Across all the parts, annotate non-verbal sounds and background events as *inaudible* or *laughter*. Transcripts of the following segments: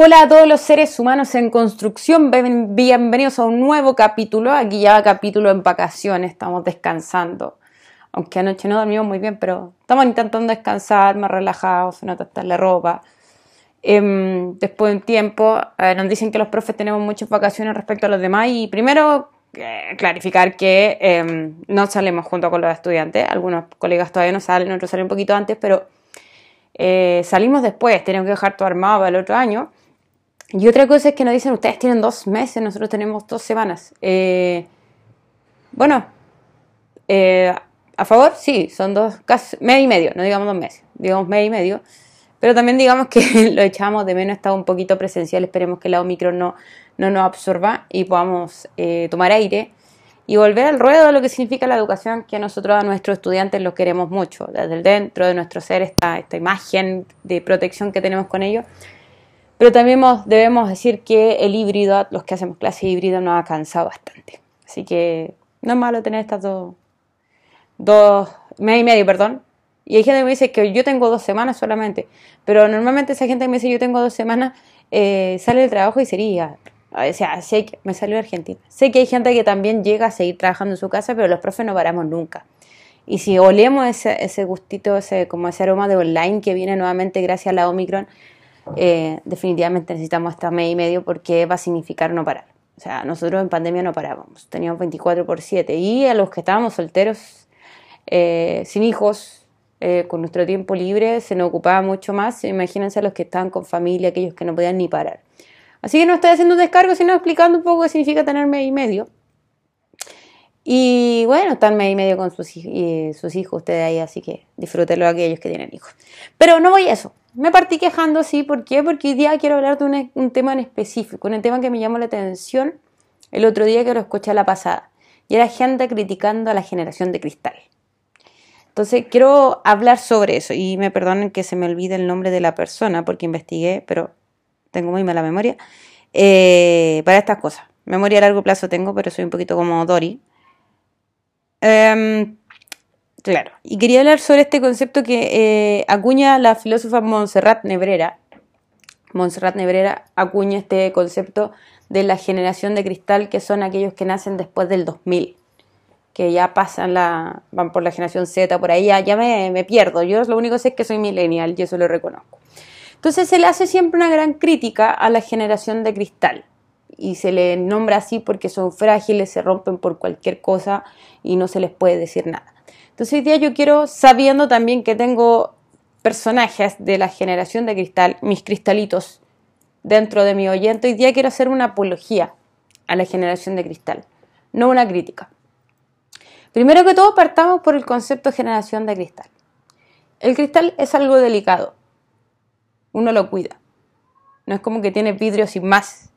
Hola a todos los seres humanos en construcción, bienvenidos a un nuevo capítulo. Aquí ya capítulo en vacaciones, estamos descansando. Aunque anoche no dormimos muy bien, pero estamos intentando descansar, más relajados, no tratar la ropa. Em, después de un tiempo, nos dicen que los profes tenemos muchas vacaciones respecto a los demás y primero eh, clarificar que em, no salimos junto con los estudiantes. Algunos colegas todavía no salen, otros salen un poquito antes, pero eh, salimos después, tenemos que dejar todo armado para el otro año. Y otra cosa es que nos dicen, ustedes tienen dos meses, nosotros tenemos dos semanas. Eh, bueno, eh, a favor, sí, son dos, casi mes y medio, no digamos dos meses, digamos mes y medio. Pero también digamos que *laughs* lo echamos de menos, está un poquito presencial, esperemos que la Omicron no, no nos absorba y podamos eh, tomar aire y volver al ruedo de lo que significa la educación, que nosotros a nuestros estudiantes los queremos mucho. Desde dentro de nuestro ser está esta imagen de protección que tenemos con ellos pero también debemos decir que el híbrido, los que hacemos clase híbrida, nos ha cansado bastante. Así que no es malo tener estas dos, dos, mes y medio, perdón. Y hay gente que me dice que yo tengo dos semanas solamente, pero normalmente esa gente que me dice yo tengo dos semanas eh, sale del trabajo y sería, o sea, sé que me salió Argentina. Sé que hay gente que también llega a seguir trabajando en su casa, pero los profes no paramos nunca. Y si olemos ese, ese gustito, ese, como ese aroma de online que viene nuevamente gracias a la Omicron, eh, definitivamente necesitamos esta mes y medio porque va a significar no parar. O sea, nosotros en pandemia no parábamos, teníamos 24 por 7 y a los que estábamos solteros, eh, sin hijos, eh, con nuestro tiempo libre, se nos ocupaba mucho más. Imagínense a los que estaban con familia, aquellos que no podían ni parar. Así que no estoy haciendo un descargo, sino explicando un poco qué significa tener mes y medio. Y bueno, están y medio con sus, sus hijos ustedes ahí, así que disfrútenlo aquellos que tienen hijos. Pero no voy a eso. Me partí quejando, sí, ¿por qué? Porque hoy día quiero hablar de un, tema en específico, un tema que me llamó la atención el otro día que lo escuché a la pasada, y era gente criticando a la generación de cristal. Entonces quiero hablar sobre eso, y me perdonen que se me olvide el nombre de la persona porque investigué, pero tengo muy mala memoria, eh, para estas cosas. Memoria a largo plazo tengo, pero soy un poquito como Dory. Em, Claro, y quería hablar sobre este concepto que eh, acuña la filósofa Montserrat Nebrera. Montserrat Nebrera acuña este concepto de la generación de cristal, que son aquellos que nacen después del 2000, que ya pasan la, van por la generación Z, por ahí ya, me, me, pierdo. Yo lo único que sé es que soy millennial y eso lo reconozco. Entonces le hace siempre una gran crítica a la generación de cristal y se le nombra así porque son frágiles, se rompen por cualquier cosa y no se les puede decir nada. Entonces hoy día yo quiero, sabiendo también que tengo personajes de la generación de cristal, mis cristalitos, dentro de mi oyente, hoy día quiero hacer una apología a la generación de cristal, no una crítica. Primero que todo partamos por el concepto generación de cristal. El cristal es algo delicado, uno lo cuida. No es como que tiene vidrio sin más,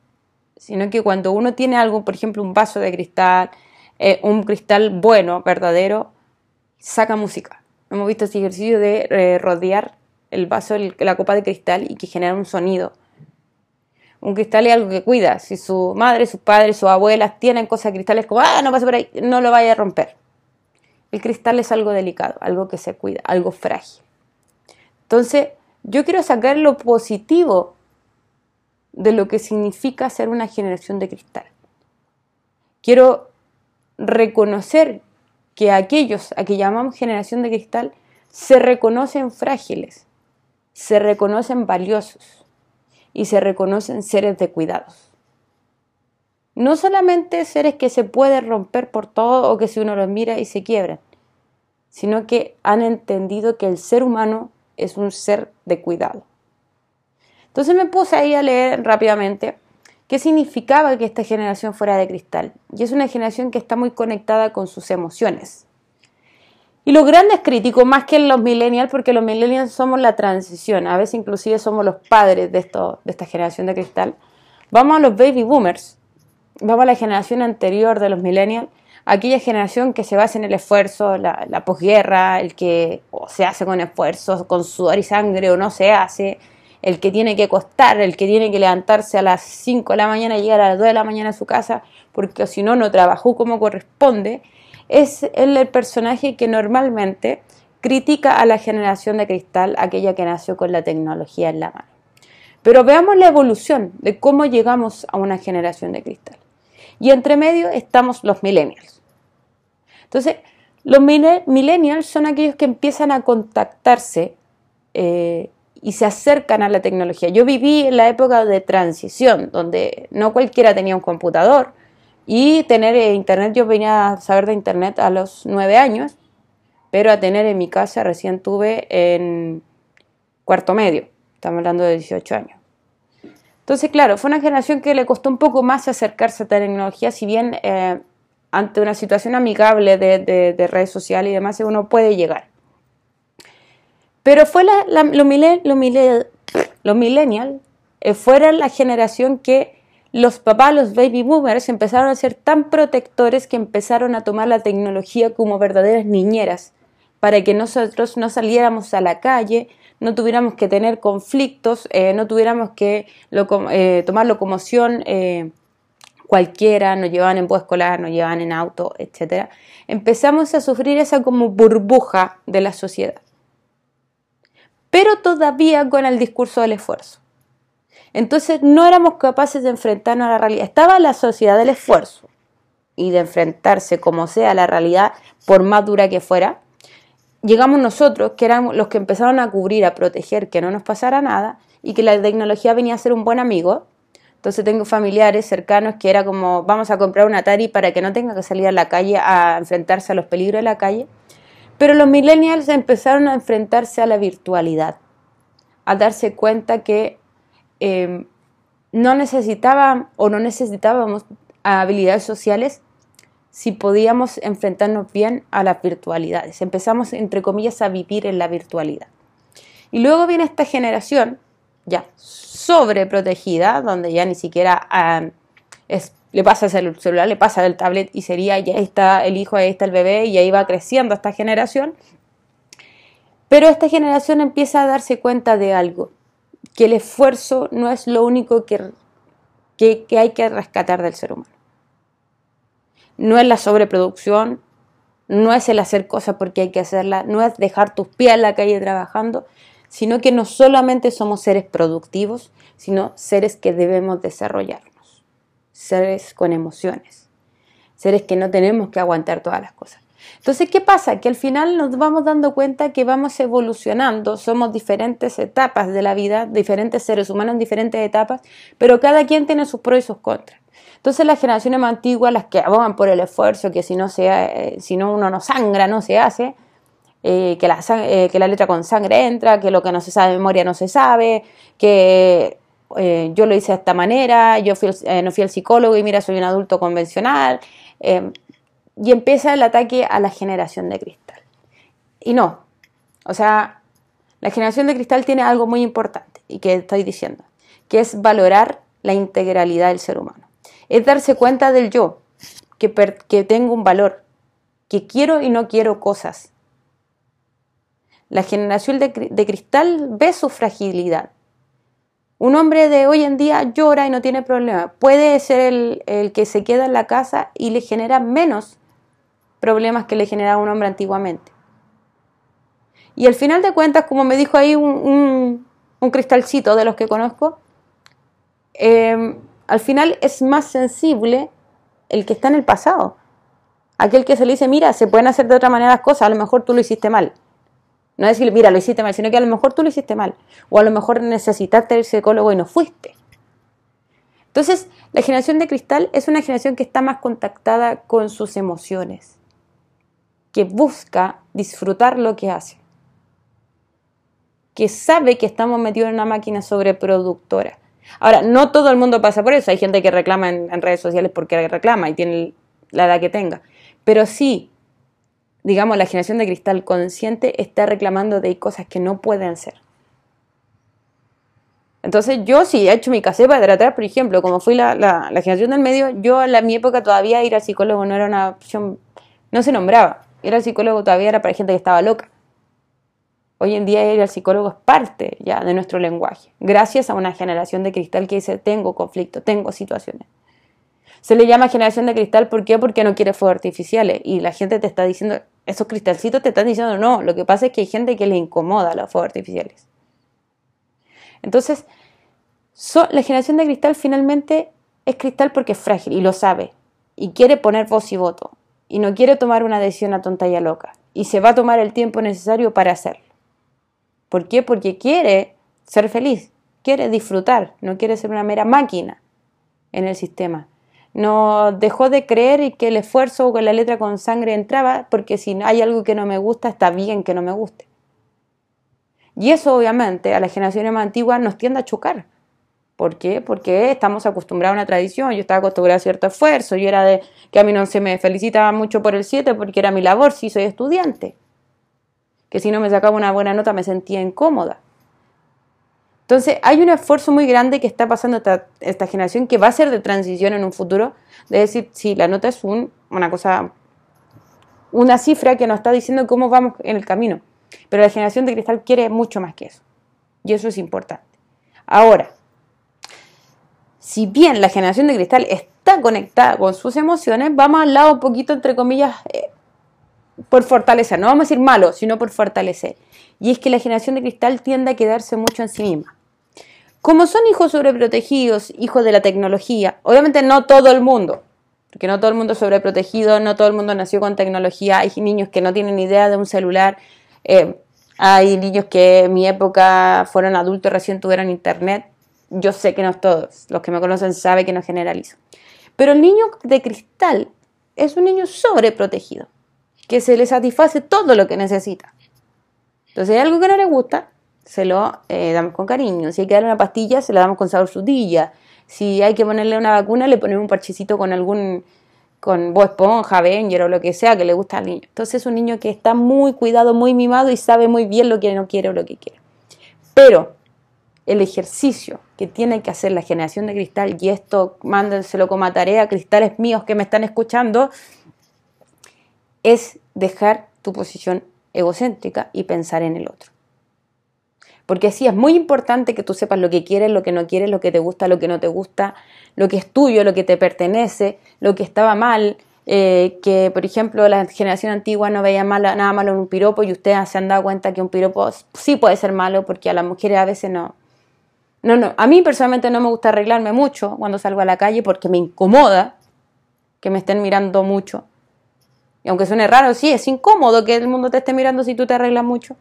sino que cuando uno tiene algo, por ejemplo, un vaso de cristal, eh, un cristal bueno, verdadero, saca música. Hemos visto ese ejercicio de eh, rodear el vaso, la copa de cristal y que genera un sonido. Un cristal es algo que cuida. Si su madre, sus padres, sus abuelas tienen cosas de cristales como, ah, no pase por ahí, no lo vaya a romper. El cristal es algo delicado, algo que se cuida, algo frágil. Entonces, yo quiero sacar lo positivo de lo que significa ser una generación de cristal. Quiero reconocer que aquellos a que llamamos generación de cristal se reconocen frágiles, se reconocen valiosos y se reconocen seres de cuidados. No solamente seres que se pueden romper por todo o que si uno los mira y se quiebran, sino que han entendido que el ser humano es un ser de cuidado. Entonces me puse ahí a leer rápidamente qué significaba que esta generación fuera de cristal. Y es una generación que está muy conectada con sus emociones. Y los grandes críticos, más que los millennials, porque los millennials somos la transición, a veces inclusive somos los padres de, esto, de esta generación de cristal, vamos a los baby boomers, vamos a la generación anterior de los millennials, aquella generación que se basa en el esfuerzo, la, la posguerra, el que se hace con esfuerzo, con sudor y sangre o no se hace, el que tiene que costar, el que tiene que levantarse a las 5 de la mañana y llegar a las 2 de la mañana a su casa, porque si no, no trabajó como corresponde, es el personaje que normalmente critica a la generación de cristal, aquella que nació con la tecnología en la mano. Pero veamos la evolución de cómo llegamos a una generación de cristal. Y entre medio estamos los millennials. Entonces, los millennials son aquellos que empiezan a contactarse eh, y se acercan a la tecnología. Yo viví en la época de transición, donde no cualquiera tenía un computador y tener eh, internet, yo venía a saber de internet a los nueve años, pero a tener en mi casa recién tuve en cuarto medio, estamos hablando de 18 años. Entonces, claro, fue una generación que le costó un poco más acercarse a tecnología, si bien eh, ante una situación amigable de, redes sociales y demás uno puede llegar. Pero fue la, los, millennials eh, fueron la generación que los papás, los baby boomers, empezaron a ser tan protectores que empezaron a tomar la tecnología como verdaderas niñeras, para que nosotros no saliéramos a la calle, no tuviéramos que tener conflictos, eh, no tuviéramos que eh, tomar locomoción cualquiera, nos llevaban en bus escolar, nos llevaban en auto, etc. Empezamos a sufrir esa como burbuja de la sociedad. Pero todavía con el discurso del esfuerzo. Entonces no éramos capaces de enfrentarnos a la realidad. Estaba la sociedad del esfuerzo y de enfrentarse como sea a la realidad, por más dura que fuera. Llegamos nosotros, que éramos los que empezaron a cubrir, a proteger, que no nos pasara nada y que la tecnología venía a ser un buen amigo. Entonces tengo familiares cercanos que era como, vamos a comprar un Atari para que no tenga que salir a la calle a enfrentarse a los peligros de la calle. Pero los millennials empezaron a enfrentarse a la virtualidad, a darse cuenta que Em, no necesitaba o no necesitábamos habilidades sociales si podíamos enfrentarnos bien a las virtualidades. Empezamos, entre comillas, a vivir en la virtualidad. Y luego viene esta generación ya sobreprotegida, donde ya ni siquiera le pasa el celular, le pasa el tablet y sería, ya está el hijo, ahí está el bebé y ahí va creciendo esta generación. Pero esta generación empieza a darse cuenta de algo, que el esfuerzo no es lo único que, que, hay que rescatar del ser humano. No es la sobreproducción, no es el hacer cosas porque hay que hacerlas, no es dejar tus pies en la calle trabajando, sino que no solamente somos seres productivos, sino seres que debemos desarrollarnos, seres con emociones, seres que no tenemos que aguantar todas las cosas. Entonces, ¿qué pasa? Que al final nos vamos dando cuenta que vamos evolucionando, somos diferentes etapas de la vida, diferentes seres humanos en diferentes etapas, pero cada quien tiene sus pros y sus contras. Entonces las generaciones más antiguas, las que abogan por el esfuerzo, que si no, sea, eh, si no uno no sangra, no se hace, eh, que, la, eh, que la letra con sangre entra, que lo que no se sabe de memoria no se sabe, que yo lo hice de esta manera, yo fui, no fui al psicólogo y mira, soy un adulto convencional y empieza el ataque a la generación de cristal. Y no, o sea, la generación de cristal tiene algo muy importante y que estoy diciendo, que es valorar la integralidad del ser humano. Es darse cuenta del yo, que, que tengo un valor, que quiero y no quiero cosas. La generación de, cristal ve su fragilidad. Un hombre de hoy en día llora y no tiene problema. Puede ser el, el que se queda en la casa y le genera menos problemas que le generaba un hombre antiguamente. Y al final de cuentas, como me dijo ahí un, cristalcito de los que conozco, em, al final es más sensible el que está en el pasado. Aquel que se le dice, mira, se pueden hacer de otra manera las cosas, a lo mejor tú lo hiciste mal. No decirle, mira, lo hiciste mal, sino que a lo mejor tú lo hiciste mal. O a lo mejor necesitaste el psicólogo y no fuiste. Entonces, la generación de cristal es una generación que está más contactada con sus emociones que busca disfrutar lo que hace, que sabe que estamos metidos en una máquina sobreproductora. Ahora, no todo el mundo pasa por eso, hay gente que reclama en, redes sociales porque reclama y tiene la edad que tenga, pero sí, digamos, la generación de cristal consciente está reclamando de cosas que no pueden ser. Entonces yo sí he hecho mi casé para tratar, por ejemplo, como fui la, la, generación del medio, yo en mi época todavía ir al psicólogo no era una opción, no se nombraba ir al psicólogo todavía era para gente que estaba loca. Hoy en día ir al psicólogo es parte ya de nuestro lenguaje, gracias a una generación de cristal que dice tengo conflicto, tengo situaciones. Se le llama generación de cristal, ¿por qué? Porque no quiere fuegos artificiales. Y la gente te está diciendo, esos cristalcitos te están diciendo no. Lo que pasa es que hay gente que le incomoda los fuegos artificiales. Entonces, la generación de cristal finalmente es cristal porque es frágil y lo sabe. Y quiere poner voz y voto. Y no quiere tomar una decisión a tonta y a loca. Y se va a tomar el tiempo necesario para hacerlo. ¿Por qué? Porque quiere ser feliz. Quiere disfrutar. No quiere ser una mera máquina en el sistema. No dejó de creer que el esfuerzo o que la letra con sangre entraba porque si hay algo que no me gusta, está bien que no me guste. Y eso obviamente a las generaciones más antiguas nos tiende a chocar. ¿Por qué? Porque estamos acostumbrados a una tradición. Yo estaba acostumbrada a cierto esfuerzo. Yo era de que a mí no se me felicitaba mucho por el 7 porque era mi labor, si soy estudiante. Que si no me sacaba una buena nota me sentía incómoda. Entonces, hay un esfuerzo muy grande que está pasando esta, generación que va a ser de transición en un futuro. De decir, si la nota es un, una cosa, una cifra que nos está diciendo cómo vamos en el camino. Pero la generación de cristal quiere mucho más que eso. Y eso es importante. Ahora, si bien la generación de cristal está conectada con sus emociones, vamos al lado un poquito, entre comillas, eh, por fortalecer. No vamos a decir malo, sino por fortalecer. Y es que la generación de cristal tiende a quedarse mucho en sí misma. Como son hijos sobreprotegidos, hijos de la tecnología, obviamente no todo el mundo, porque no todo el mundo es sobreprotegido, no todo el mundo nació con tecnología, hay niños que no tienen idea de un celular, eh, hay niños que en mi época fueron adultos, recién tuvieron internet. Yo sé que no todos, los que me conocen saben que no generalizo. Pero el niño de cristal es un niño sobreprotegido, que se le satisface todo lo que necesita. Entonces, hay algo que no le gusta, se lo eh, damos con cariño. Si hay que darle una pastilla, se la damos con sabor. Si hay que ponerle una vacuna, le ponemos un parchecito con algún con Bob Esponja, Avenger o lo que sea que le gusta al niño. Entonces es un niño que está muy cuidado, muy mimado y sabe muy bien lo que no quiere o lo que quiere. Pero el ejercicio que tiene que hacer la generación de cristal, y esto mándenselo como tarea, cristales míos que me están escuchando, es dejar tu posición egocéntrica y pensar en el otro. Porque sí, es muy importante que tú sepas lo que quieres, lo que no quieres, lo que te gusta, lo que no te gusta, lo que es tuyo, lo que te pertenece, lo que estaba mal, eh, que por ejemplo la generación antigua no veía nada malo en un piropo y ustedes se han dado cuenta que un piropo sí puede ser malo porque a las mujeres a veces no. No, no, a mí personalmente no me gusta arreglarme mucho cuando salgo a la calle porque me incomoda que me estén mirando mucho. Y aunque suene raro, sí, es incómodo que el mundo te esté mirando si tú te arreglas mucho.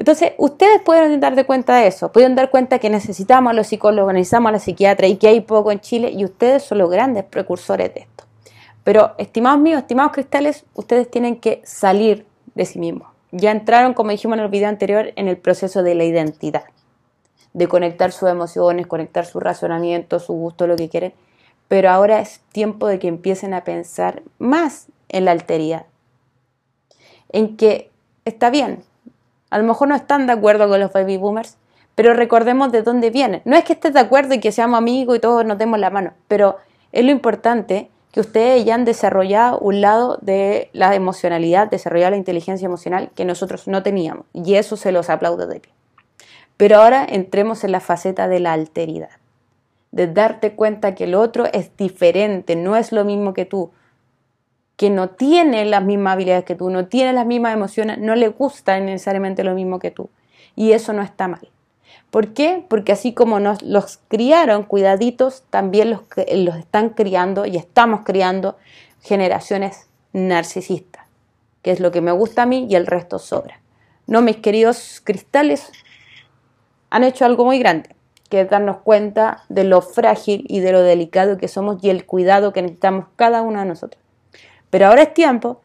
Entonces, ustedes pueden dar cuenta de eso, pueden dar cuenta que necesitamos a los psicólogos, necesitamos a la psiquiatra y que hay poco en Chile y ustedes son los grandes precursores de esto. Pero, estimados míos, estimados cristales, ustedes tienen que salir de sí mismos. Ya entraron, como dijimos en el video anterior, en el proceso de la identidad, de conectar sus emociones, conectar su razonamiento, su gusto, lo que quieren. Pero ahora es tiempo de que empiecen a pensar más en la alteridad, en que está bien, a lo mejor no están de acuerdo con los baby boomers, pero recordemos de dónde vienen. No es que estés de acuerdo y que seamos amigos y todos nos demos la mano, pero es lo importante que ustedes ya han desarrollado un lado de la emocionalidad, desarrollado la inteligencia emocional que nosotros no teníamos. Y eso se los aplaudo de pie. Pero ahora entremos en la faceta de la alteridad, de darte cuenta que el otro es diferente, no es lo mismo que tú, que no tiene las mismas habilidades que tú, no tiene las mismas emociones, no le gusta necesariamente lo mismo que tú. Y eso no está mal. ¿Por qué? Porque así como nos los criaron cuidaditos, también los, los están criando y estamos criando generaciones narcisistas, que es lo que me gusta a mí y el resto sobra. No, mis queridos cristales han hecho algo muy grande, que es darnos cuenta de lo frágil y de lo delicado que somos y el cuidado que necesitamos cada uno de nosotros. Pero ahora es tiempo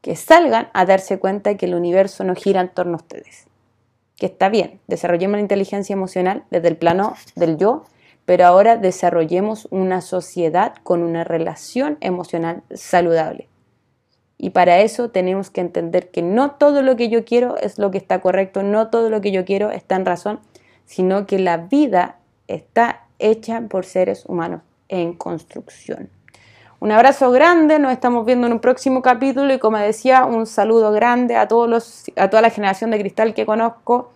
que salgan a darse cuenta que el universo no gira en torno a ustedes. Que está bien, desarrollemos la inteligencia emocional desde el plano del yo, pero ahora desarrollemos una sociedad con una relación emocional saludable. Y para eso tenemos que entender que no todo lo que yo quiero es lo que está correcto, no todo lo que yo quiero está en razón, sino que la vida está hecha por seres humanos en construcción. Un abrazo grande, nos estamos viendo en un próximo capítulo y como decía, un saludo grande a, todos los, a toda la generación de cristal que conozco.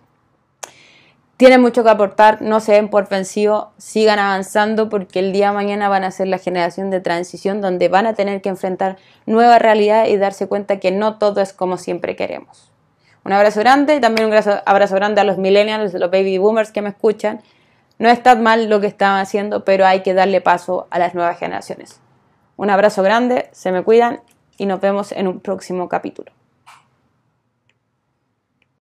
Tienen mucho que aportar, no se den por vencidos, sigan avanzando porque el día de mañana van a ser la generación de transición donde van a tener que enfrentar nueva realidad y darse cuenta que no todo es como siempre queremos. Un abrazo grande y también un abrazo grande a los millennials, los baby boomers que me escuchan. No está mal lo que están haciendo, pero hay que darle paso a las nuevas generaciones. Un abrazo grande, se me cuidan y nos vemos en un próximo capítulo.